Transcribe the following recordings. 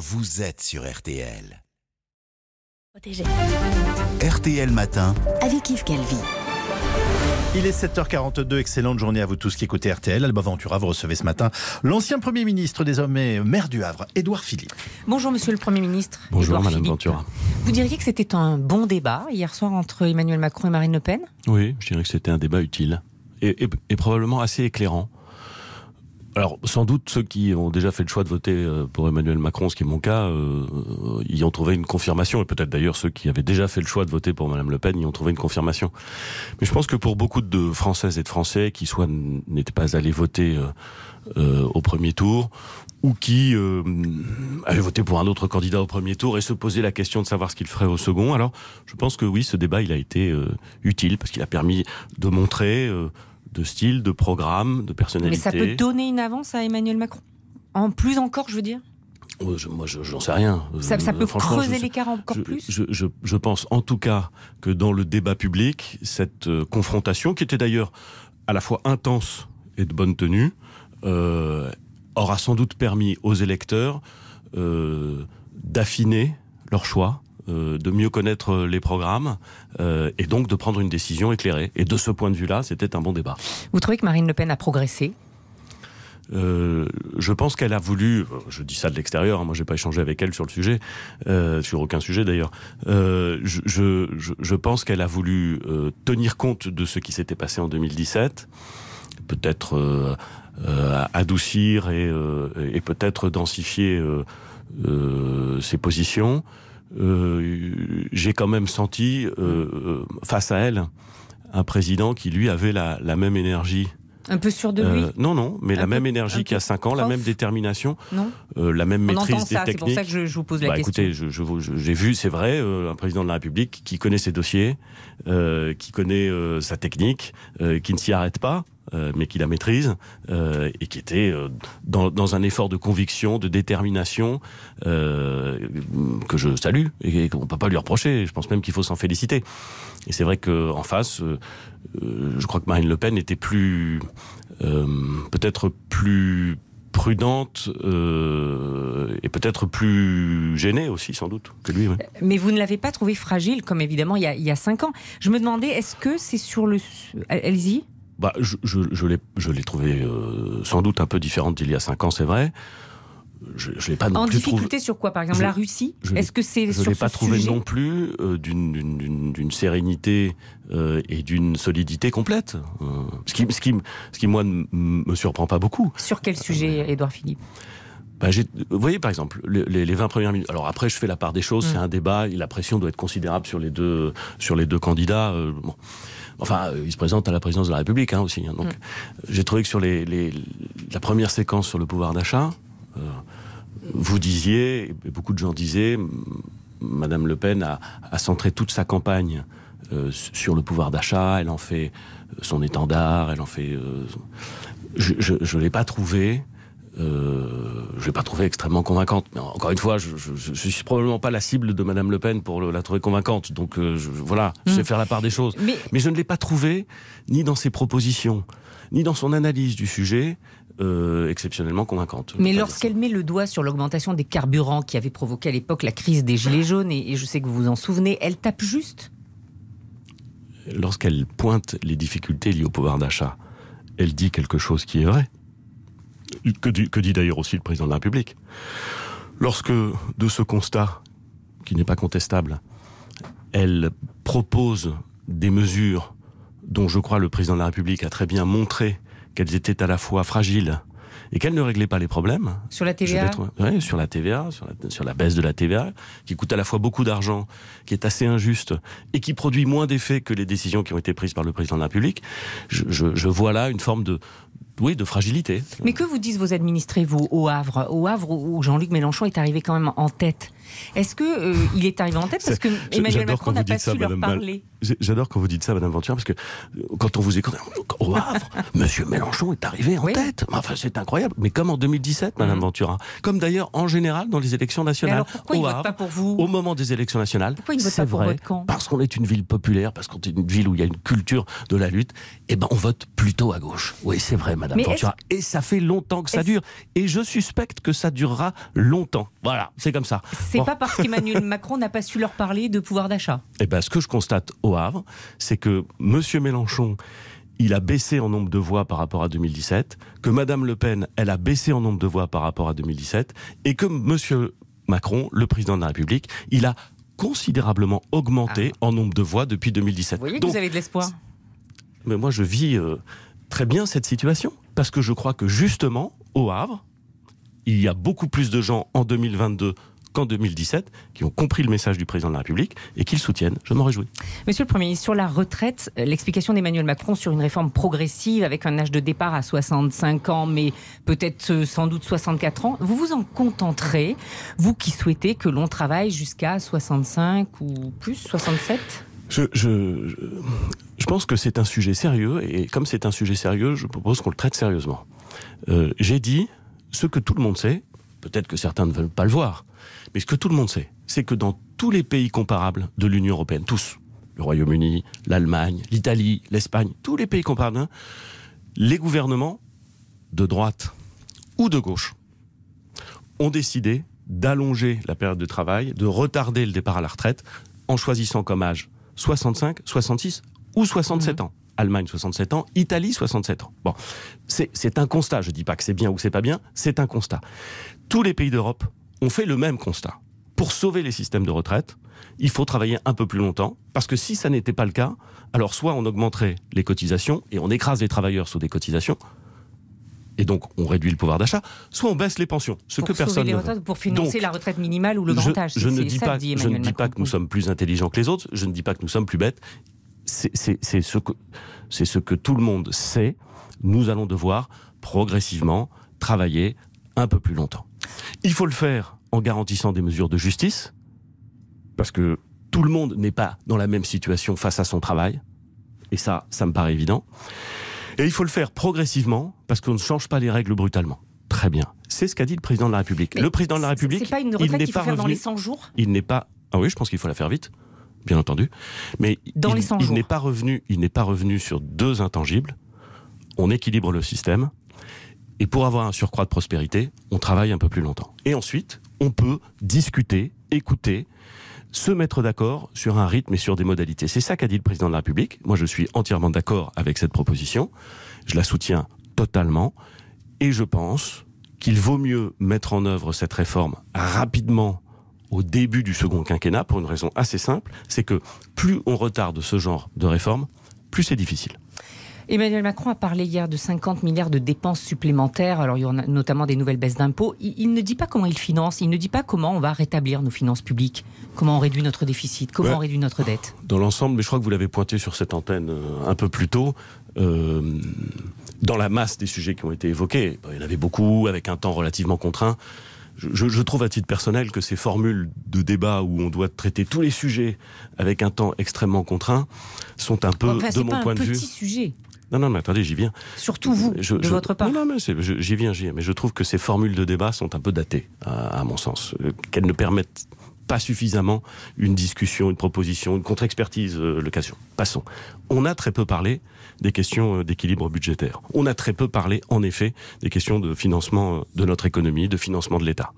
vous êtes sur RTL. RTL Matin. Avec Yves Calvi. Il est 7h42, excellente journée à vous tous qui écoutez RTL. Alba Ventura, vous recevez ce matin l'ancien Premier ministre, désormais maire du Havre, Édouard Philippe. Bonjour Monsieur le Premier ministre. Bonjour Madame Philippe. Ventura. Vous diriez que c'était un bon débat hier soir entre Emmanuel Macron et Marine Le Pen? Oui, je dirais que c'était un débat utile et, et- et probablement assez éclairant. Alors, sans doute, ceux qui ont déjà fait le choix de voter euh, pour Emmanuel Macron, ce qui est mon cas, euh, euh, y ont trouvé une confirmation. Et peut-être d'ailleurs ceux qui avaient déjà fait le choix de voter pour Madame Le Pen y ont trouvé une confirmation. Mais je pense que pour beaucoup de Françaises et de Français qui soit n'étaient pas allés voter au premier tour, ou qui avaient voté pour un autre candidat au premier tour et se posaient la question de savoir ce qu'il ferait au second. Alors, je pense que oui, ce débat, il a été utile parce qu'il a permis de montrer de style, de programme, de Mais personnalité. ça peut donner une avance à Emmanuel Macron En plus encore, je veux dire je- moi, je- sais rien. Ça, ça Euh, peut creuser l'écart encore je, plus je, pense en tout cas que dans le débat public, cette euh, confrontation, qui était d'ailleurs à la fois intense et de bonne tenue, euh, aura sans doute permis aux électeurs euh, d'affiner leur choix. Euh, de mieux connaître les programmes euh, et donc de prendre une décision éclairée. Et de ce point de vue-là, c'était un bon débat. Vous trouvez que Marine Le Pen a progressé? Euh, je pense qu'elle a voulu, je dis ça de l'extérieur, hein, moi j'ai pas échangé avec elle sur le sujet, euh, sur aucun sujet d'ailleurs. Euh, je, je, je- je pense qu'elle a voulu euh, tenir compte de ce qui s'était passé en 2017, peut-être euh, euh, adoucir et, euh, et peut-être densifier euh, euh, ses positions. Euh, J'ai quand même senti euh, euh, face à elle un président qui lui avait la, la même énergie Un peu sûr de lui euh, non, non, mais Un la peu- même énergie qu'il y a 5 ans, la même détermination, Non la même On maîtrise des ça, c'est pour techniques. ça que je, je vous pose la Bah, question. écoutez, je je- j'ai vu, c'est vrai, un président de la République qui connaît ses dossiers, qui connaît sa technique, qui ne s'y arrête pas, euh, mais qui la maîtrise, euh, et qui était euh, dans, un effort de conviction, de détermination, que je salue et qu'on peut pas lui reprocher. Je pense même qu'il faut s'en féliciter. Et c'est vrai que en face, je crois que Marine Le Pen était plus, peut-être plus prudente et peut-être plus gênée aussi sans doute que lui. Mais vous ne l'avez pas trouvé fragile, comme évidemment il y a, il y a cinq ans. Je me demandais, est-ce que c'est sur le... Allez-y. Bah, je, je, je l'ai, je l'ai trouvé euh, sans doute un peu différente d'il y a cinq ans, c'est vrai. Je, je l'ai pas non En plus difficulté sur quoi Par exemple, Je- la Russie je l'ai- Est-ce que c'est Je sur l'ai ce pas trouvé sujet non plus euh, d'une, sérénité euh, et d'une solidité complète. Euh, ce qui, ce qui, ce qui moi ne me surprend pas beaucoup. Sur quel sujet, Édouard Philippe? Bah, vous voyez, par exemple, les, les, les 20 premières minutes. Alors après, je fais la part des choses. Mm. C'est un débat. et La pression doit être considérable sur les deux, sur les deux candidats. bon. Enfin, euh, ils se présentent à la présidence de la République hein, aussi. hein. donc, Mm. j'ai trouvé que sur les, les, la première séquence sur le pouvoir d'achat, euh, vous disiez, et beaucoup de gens disaient, Madame Le Pen a, a centré toute sa campagne euh, sur le pouvoir d'achat. Elle en fait son étendard. Elle en fait. euh, je ne l'ai pas trouvé. Euh, je l'ai pas trouvé extrêmement convaincante. Mais encore une fois, je, je suis probablement pas la cible de Madame Le Pen pour le- la trouver convaincante. Donc euh, je, voilà, je sais Mm. faire la part des choses. Mais Mais je ne l'ai pas trouvé ni dans ses propositions, ni dans son analyse du sujet euh, exceptionnellement convaincante. Mais lorsqu'elle met le doigt sur l'augmentation des carburants qui avait provoqué à l'époque la crise des Gilets jaunes, et, et je sais que vous vous en souvenez, elle tape juste? Lorsqu'elle pointe les difficultés liées au pouvoir d'achat, elle dit quelque chose qui est vrai. Que dit, que dit d'ailleurs aussi le président de la République. Lorsque, de ce constat, qui n'est pas contestable, elle propose des mesures dont je crois le président de la République a très bien montré qu'elles étaient à la fois fragiles et qu'elles ne réglaient pas les problèmes. sur la TVA ouais, sur la TVA, sur la, sur la baisse de la TVA, qui coûte à la fois beaucoup d'argent, qui est assez injuste et qui produit moins d'effets que les décisions qui ont été prises par le président de la République. Je, je- je vois là une forme de, oui, de fragilité. Mais que vous disent vos administrés, vous, au Havre? Au Havre, où Jean-Luc Mélenchon est arrivé quand même en tête. Est-ce que euh, il est arrivé en tête parce que Emmanuel Macron n'a pas dites ça, su leur Madame parler J'adore quand vous dites ça, Madame Ventura, parce que euh, quand on vous écoute, au Havre, Monsieur Mélenchon est arrivé en Oui. tête. Enfin, c'est incroyable. Mais comme en 2017, Madame Mhm. Ventura. Comme d'ailleurs, en général, dans les élections nationales. alors pourquoi il au ne vote Havre, pas pour vous au moment des élections nationales. Pourquoi il ne vote c'est pas pour vrai, votre camp Parce qu'on est une ville populaire, parce qu'on est une ville où il y a une culture de la lutte, et ben on vote plutôt à gauche. Oui, c'est vrai, Madame Mais Ventura. Et ça fait longtemps que ça dure. Et je suspecte que ça durera longtemps. Voilà, c'est comme ça. C'est Pas parce qu'Emmanuel Macron n'a pas su leur parler de pouvoir d'achat. Eh ben, ce que je constate au Havre, c'est que Monsieur Mélenchon, il a baissé en nombre de voix par rapport à 2017, que Madame Le Pen, elle a baissé en nombre de voix par rapport à 2017, et que Monsieur Macron, le président de la République, il a considérablement augmenté en nombre de voix depuis 2017. Vous voyez que Donc, vous avez de l'espoir. mais moi, je vis euh, très bien cette situation parce que je crois que justement, au Havre, il y a beaucoup plus de gens en 2022 qu'en 2017 qui ont compris le message du président de la République et qui le soutiennent. Je m'en réjouis. Monsieur le Premier ministre, sur la retraite, euh, l'explication d'Emmanuel Macron sur une réforme progressive avec un âge de départ à 65 ans, mais peut-être euh, sans doute 64 ans, vous vous en contenterez, vous qui souhaitez que l'on travaille jusqu'à 65 ou plus, 67 Je, je, je, je pense que c'est un sujet sérieux et comme c'est un sujet sérieux, je propose qu'on le traite sérieusement. Euh, J'ai dit ce que tout le monde sait, peut-être que certains ne veulent pas le voir, mais ce que tout le monde sait, c'est que dans tous les pays comparables de l'Union européenne, tous, le Royaume-Uni, l'Allemagne, l'Italie, l'Espagne, tous les pays comparables, hein, les gouvernements de droite ou de gauche ont décidé d'allonger la période de travail, de retarder le départ à la retraite en choisissant comme âge 65, 66 ou 67 ans. Allemagne 67 ans, Italie 67 ans. Bon, c'est un constat. Je dis pas que c'est bien ou que c'est pas bien, c'est un constat. Tous les pays d'Europe ont fait le même constat. Pour sauver les systèmes de retraite, il faut travailler un peu plus longtemps, parce que si ça n'était pas le cas, alors soit on augmenterait les cotisations et on écrase les travailleurs sous des cotisations, et donc on réduit le pouvoir d'achat, soit on baisse les pensions, ce pour que personne les ne veut. retraites, pour financer Donc, la retraite minimale ou le grand âge. je ne dis pas, je ne dis que nous sommes plus intelligents que les autres. Je ne dis pas que nous sommes plus bêtes. C'est ce que c'est ce que tout le monde sait. Nous allons devoir progressivement travailler un peu plus longtemps. Il faut le faire en garantissant des mesures de justice, parce que tout le monde n'est pas dans la même situation face à son travail. Et ça, ça me paraît évident. Et il faut le faire progressivement, parce qu'on ne change pas les règles brutalement. Très bien. C'est ce qu'a dit le président de la République. Mais le président de la République, pas une il n'est pas faire dans revenu les 100 jours? Il n'est pas. Ah oui, je pense qu'il faut la faire vite, bien entendu. Mais Dans il, les 100 il jours. n'est pas revenu. Il n'est pas revenu sur deux intangibles. On équilibre le système. Et pour avoir un surcroît de prospérité, on travaille un peu plus longtemps. Et ensuite, on peut discuter, écouter, se mettre d'accord sur un rythme et sur des modalités. C'est ça qu'a dit le président de la République. Moi, je suis entièrement d'accord avec cette proposition. Je la soutiens totalement. Et je pense qu'il vaut mieux mettre en œuvre cette réforme rapidement au début du second quinquennat pour une raison assez simple, c'est que plus on retarde ce genre de réforme, plus c'est difficile. Emmanuel Macron a parlé hier de 50 milliards de dépenses supplémentaires. Alors, il y en a notamment des nouvelles baisses d'impôts. Il, il ne dit pas comment il finance. Il ne dit pas comment on va rétablir nos finances publiques. Comment on réduit notre déficit. Comment Ouais. on réduit notre dette. Dans l'ensemble, mais je crois que vous l'avez pointé sur cette antenne euh, un peu plus tôt, euh, dans la masse des sujets qui ont été évoqués, bon, il y en avait beaucoup avec un temps relativement contraint. Je, trouve à titre personnel que ces formules de débat où on doit traiter tous les sujets avec un temps extrêmement contraint sont un peu, Enfin, de mon pas point un de vue. petit sujet. Non, non, mais attendez, j'y viens. Surtout vous, Je- de je- votre part. Non, non, mais j'y viens, j'y viens. Mais je trouve que ces formules de débat sont un peu datées, à, à mon sens. Euh, Qu'elles ne permettent pas suffisamment une discussion, une proposition, une contre-expertise, euh, échéant. Passons. On a très peu parlé des questions euh, d'équilibre budgétaire. On a très peu parlé, en effet, des questions de financement euh, de notre économie, de financement de l'État.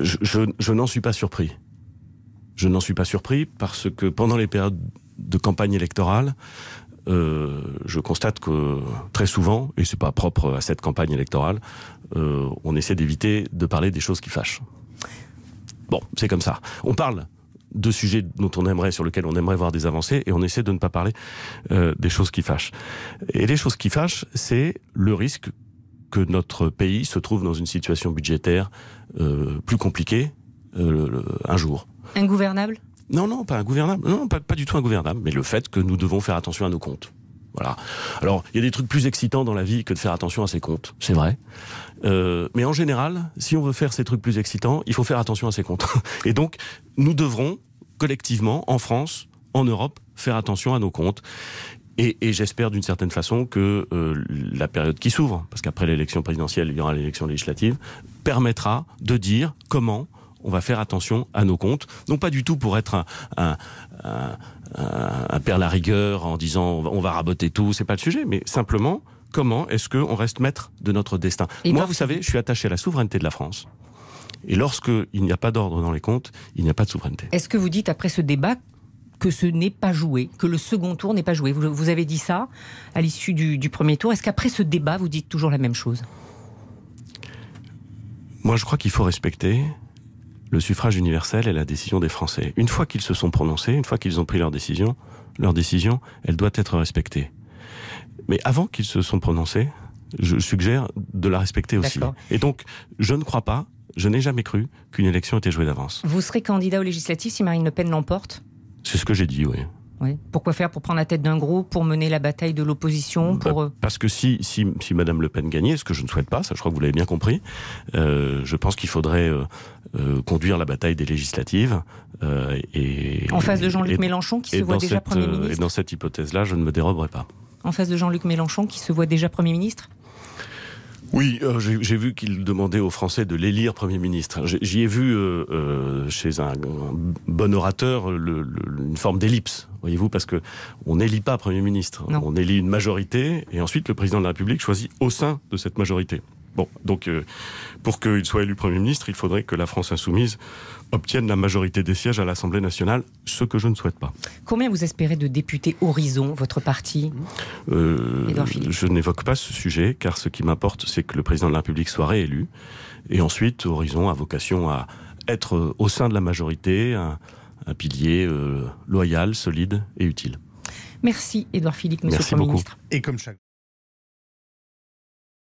Je, je- je n'en suis pas surpris. Je n'en suis pas surpris parce que pendant les périodes de campagne électorale, euh, je constate que très souvent, et c'est pas propre à cette campagne électorale, euh, on essaie d'éviter de parler des choses qui fâchent. Bon, c'est comme ça. On parle de sujets dont on aimerait, sur lesquels on aimerait voir des avancées, et on essaie de ne pas parler euh, des choses qui fâchent. Et les choses qui fâchent, c'est le risque que notre pays se trouve dans une situation budgétaire euh, plus compliquée euh, le- un jour. Ingouvernable? Non, non, pas ingouvernable. Non, pas, pas du tout ingouvernable. Mais le fait que nous devons faire attention à nos comptes. Alors, il y a des trucs plus excitants dans la vie que de faire attention à ses comptes, c'est vrai. Euh, mais en général, si on veut faire ces trucs plus excitants, il faut faire attention à ses comptes. Et donc, nous devrons collectivement, en France, en Europe, faire attention à nos comptes. Et, et j'espère d'une certaine façon que euh, la période qui s'ouvre, parce qu'après l'élection présidentielle, il y aura l'élection législative, permettra de dire comment on va faire attention à nos comptes. Non pas du tout pour être un, un, un, un père la rigueur en disant on va, on va raboter tout, c'est pas le sujet, mais simplement comment est-ce qu'on reste maître de notre destin? Et Moi, vous savez, je suis attaché à la souveraineté de la France. Et lorsque il n'y a pas d'ordre dans les comptes, il n'y a pas de souveraineté. Est-ce que vous dites après ce débat que ce n'est pas joué, que le second tour n'est pas joué? Vous, vous avez dit ça à l'issue du, du premier tour. Est-ce qu'après ce débat, vous dites toujours la même chose? Moi, je crois qu'il faut respecter le suffrage universel et la décision des Français. Une fois qu'ils se sont prononcés, une fois qu'ils ont pris leur décision, leur décision, elle doit être respectée. Mais avant qu'ils se sont prononcés, je suggère de la respecter aussi. Et donc, je ne crois pas, je n'ai jamais cru qu'une élection était jouée d'avance. Vous serez candidat aux législatives si Marine Le Pen l'emporte? C'est ce que j'ai dit, oui. Oui. Pourquoi faire Pour prendre la tête d'un groupe, pour mener la bataille de l'opposition pour... euh, Bah, Parce que si, si, si Madame Le Pen gagnait, ce que je ne souhaite pas, ça je crois que vous l'avez bien compris, euh, je pense qu'il faudrait euh, euh, conduire la bataille des législatives. et, En face de Jean-Luc Mélenchon qui se voit déjà cette, Premier ministre Et dans cette hypothèse-là, je ne me déroberai pas. En face de Jean-Luc Mélenchon qui se voit déjà Premier ministre Oui, euh, j'ai vu qu'il demandait aux Français de l'élire Premier ministre. J'ai- J'y ai vu euh, euh, chez un, un bon orateur le- le- une forme d'ellipse, voyez-vous, parce que on n'élit pas Premier ministre. Non. On élit une majorité et ensuite le président de la République choisit au sein de cette majorité. Bon, donc euh, pour qu'il soit élu Premier ministre, il faudrait que la France insoumise obtienne la majorité des sièges à l'Assemblée nationale, ce que je ne souhaite pas. Combien vous espérez de députés Horizon, votre parti? Euh, Édouard Philippe. je n'évoque pas ce sujet, car ce qui m'importe, c'est que le président de la République soit réélu. Et ensuite, Horizon a vocation à être euh, au sein de la majorité, un, un pilier euh, loyal, solide et utile. Merci Édouard Philippe, Monsieur Merci le Premier beaucoup. ministre. Et comme chaque